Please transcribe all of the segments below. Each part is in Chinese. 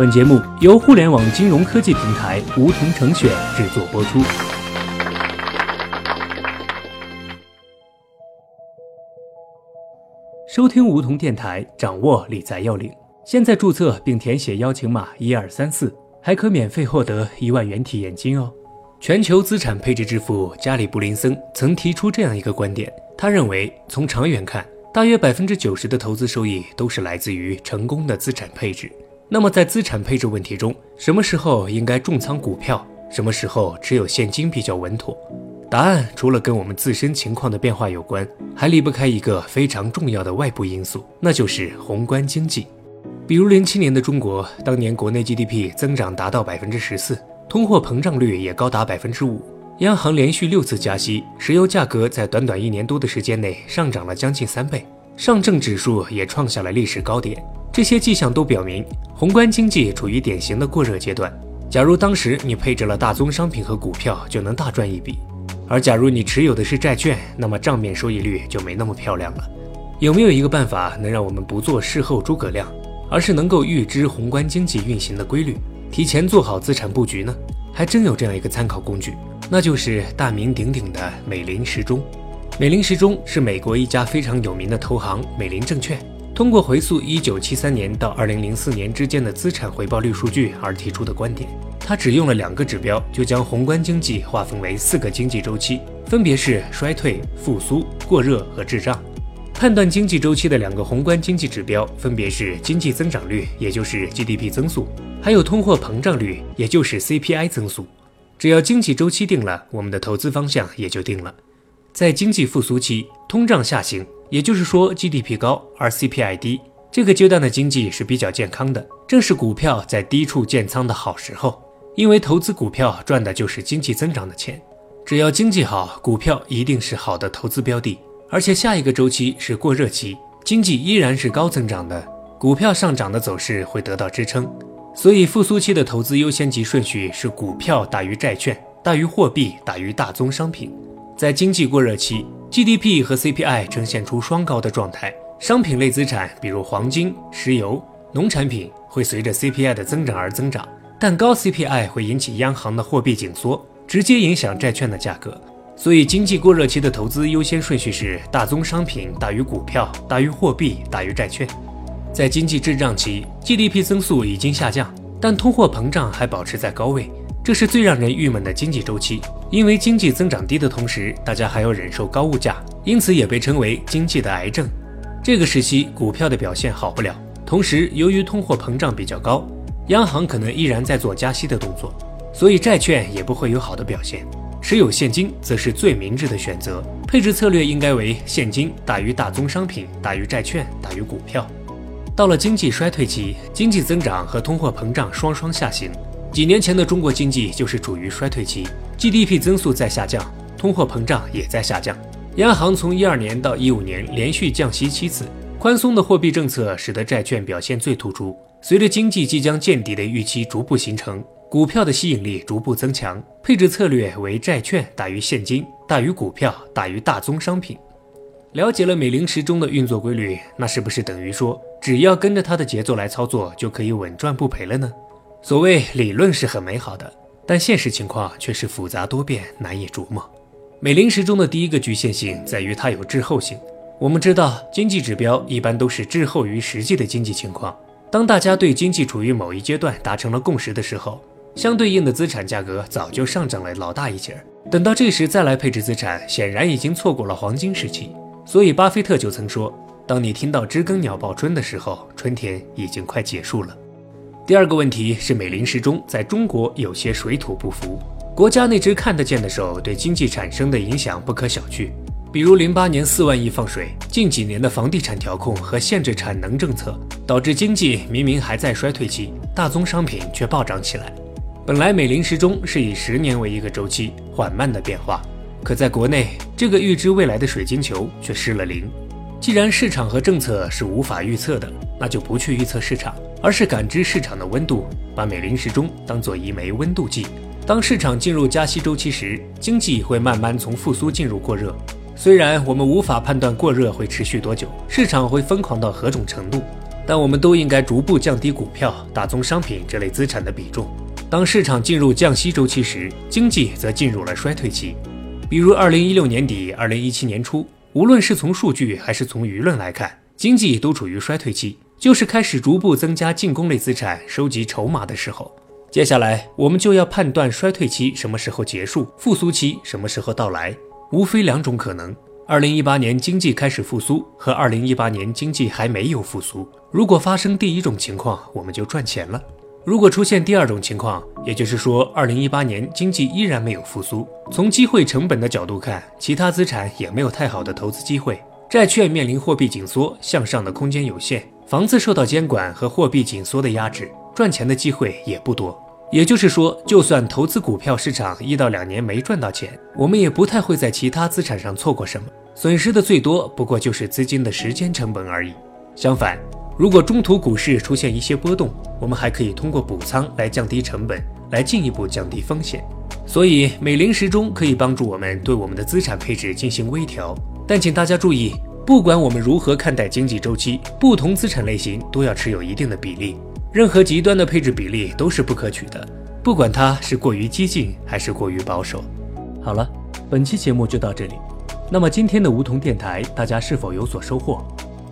本节目由互联网金融科技平台梧桐城选制作播出。收听梧桐电台，掌握理财要领。现在注册并填写邀请码一二三四，还可免费获得一万元体验金哦。全球资产配置之父加里·布林森曾提出这样一个观点，他认为从长远看，大约百分之九十的投资收益都是来自于成功的资产配置。那么在资产配置问题中，什么时候应该重仓股票，什么时候持有现金比较稳妥？答案除了跟我们自身情况的变化有关，还离不开一个非常重要的外部因素，那就是宏观经济。比如零七年的中国，当年国内 GDP 增长达到百分之十四，通货膨胀率也高达百分之五，央行连续六次加息，石油价格在短短一年多的时间内上涨了将近三倍，上证指数也创下了历史高点。这些迹象都表明，宏观经济处于典型的过热阶段。假如当时你配置了大宗商品和股票，就能大赚一笔；而假如你持有的是债券，那么账面收益率就没那么漂亮了。有没有一个办法能让我们不做事后诸葛亮，而是能够预知宏观经济运行的规律，提前做好资产布局呢？还真有这样一个参考工具，那就是大名鼎鼎的美林时钟。美林时钟是美国一家非常有名的投行美林证券。通过回溯1973年到2004年之间的资产回报率数据而提出的观点，他只用了两个指标，就将宏观经济划分为四个经济周期，分别是衰退、复苏、过热和滞胀。判断经济周期的两个宏观经济指标分别是经济增长率，也就是 GDP 增速，还有通货膨胀率，也就是 CPI 增速。只要经济周期定了，我们的投资方向也就定了。在经济复苏期，通胀下行。也就是说，GDP 高而 CPI 低，这个阶段的经济是比较健康的，正是股票在低处建仓的好时候。因为投资股票赚的就是经济增长的钱，只要经济好，股票一定是好的投资标的。而且下一个周期是过热期，经济依然是高增长的，股票上涨的走势会得到支撑。所以复苏期的投资优先级顺序是股票大于债券，大于货币，大于大宗商品。在经济过热期。GDP 和 CPI 呈现出双高的状态，商品类资产，比如黄金、石油、农产品，会随着 CPI 的增长而增长，但高 CPI 会引起央行的货币紧缩，直接影响债券的价格。所以，经济过热期的投资优先顺序是大宗商品大于股票，大于货币，大于债券。在经济滞胀期，GDP 增速已经下降，但通货膨胀还保持在高位。这是最让人郁闷的经济周期，因为经济增长低的同时，大家还要忍受高物价，因此也被称为经济的癌症。这个时期股票的表现好不了，同时由于通货膨胀比较高，央行可能依然在做加息的动作，所以债券也不会有好的表现。持有现金则是最明智的选择，配置策略应该为现金大于大宗商品，大于债券，大于股票。到了经济衰退期，经济增长和通货膨胀双双下行。几年前的中国经济就是处于衰退期，GDP 增速在下降，通货膨胀也在下降。央行从一二年到一五年连续降息七次，宽松的货币政策使得债券表现最突出。随着经济即将见底的预期逐步形成，股票的吸引力逐步增强，配置策略为债券大于现金，大于股票，大于大宗商品。了解了美林时钟的运作规律，那是不是等于说只要跟着它的节奏来操作，就可以稳赚不赔了呢？所谓理论是很美好的，但现实情况却是复杂多变，难以琢磨。美林时钟的第一个局限性在于它有滞后性。我们知道，经济指标一般都是滞后于实际的经济情况。当大家对经济处于某一阶段达成了共识的时候，相对应的资产价格早就上涨了老大一截儿。等到这时再来配置资产，显然已经错过了黄金时期。所以，巴菲特就曾说：“当你听到知更鸟报春的时候，春天已经快结束了。”第二个问题是，美林时钟在中国有些水土不服。国家那只看得见的手对经济产生的影响不可小觑。比如，零八年四万亿放水，近几年的房地产调控和限制产能政策，导致经济明明还在衰退期，大宗商品却暴涨起来。本来美林时钟是以十年为一个周期，缓慢的变化，可在国内，这个预知未来的水晶球却失了灵。既然市场和政策是无法预测的，那就不去预测市场。而是感知市场的温度，把美林时钟当做一枚温度计。当市场进入加息周期时，经济会慢慢从复苏进入过热。虽然我们无法判断过热会持续多久，市场会疯狂到何种程度，但我们都应该逐步降低股票、大宗商品这类资产的比重。当市场进入降息周期时，经济则进入了衰退期。比如二零一六年底、二零一七年初，无论是从数据还是从舆论来看，经济都处于衰退期，就是开始逐步增加进攻类资产、收集筹码的时候。接下来，我们就要判断衰退期什么时候结束，复苏期什么时候到来。无非两种可能：二零一八年经济开始复苏和二零一八年经济还没有复苏。如果发生第一种情况，我们就赚钱了；如果出现第二种情况，也就是说二零一八年经济依然没有复苏，从机会成本的角度看，其他资产也没有太好的投资机会，债券面临货币紧缩，向上的空间有限；房子受到监管和货币紧缩的压制。赚钱的机会也不多，也就是说，就算投资股票市场一到两年没赚到钱，我们也不太会在其他资产上错过什么，损失的最多不过就是资金的时间成本而已。相反，如果中途股市出现一些波动，我们还可以通过补仓来降低成本，来进一步降低风险。所以，美林时钟可以帮助我们对我们的资产配置进行微调。但请大家注意，不管我们如何看待经济周期，不同资产类型都要持有一定的比例。任何极端的配置比例都是不可取的，不管它是过于激进还是过于保守。好了，本期节目就到这里。那么今天的梧桐电台，大家是否有所收获？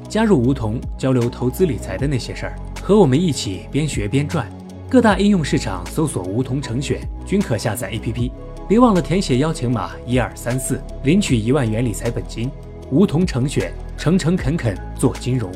加入梧桐，交流投资理财的那些事儿，和我们一起边学边赚。各大应用市场搜索“梧桐成选”，均可下载 APP。别忘了填写邀请码一二三四，领取一万元理财本金。梧桐成选，诚诚恳恳做金融。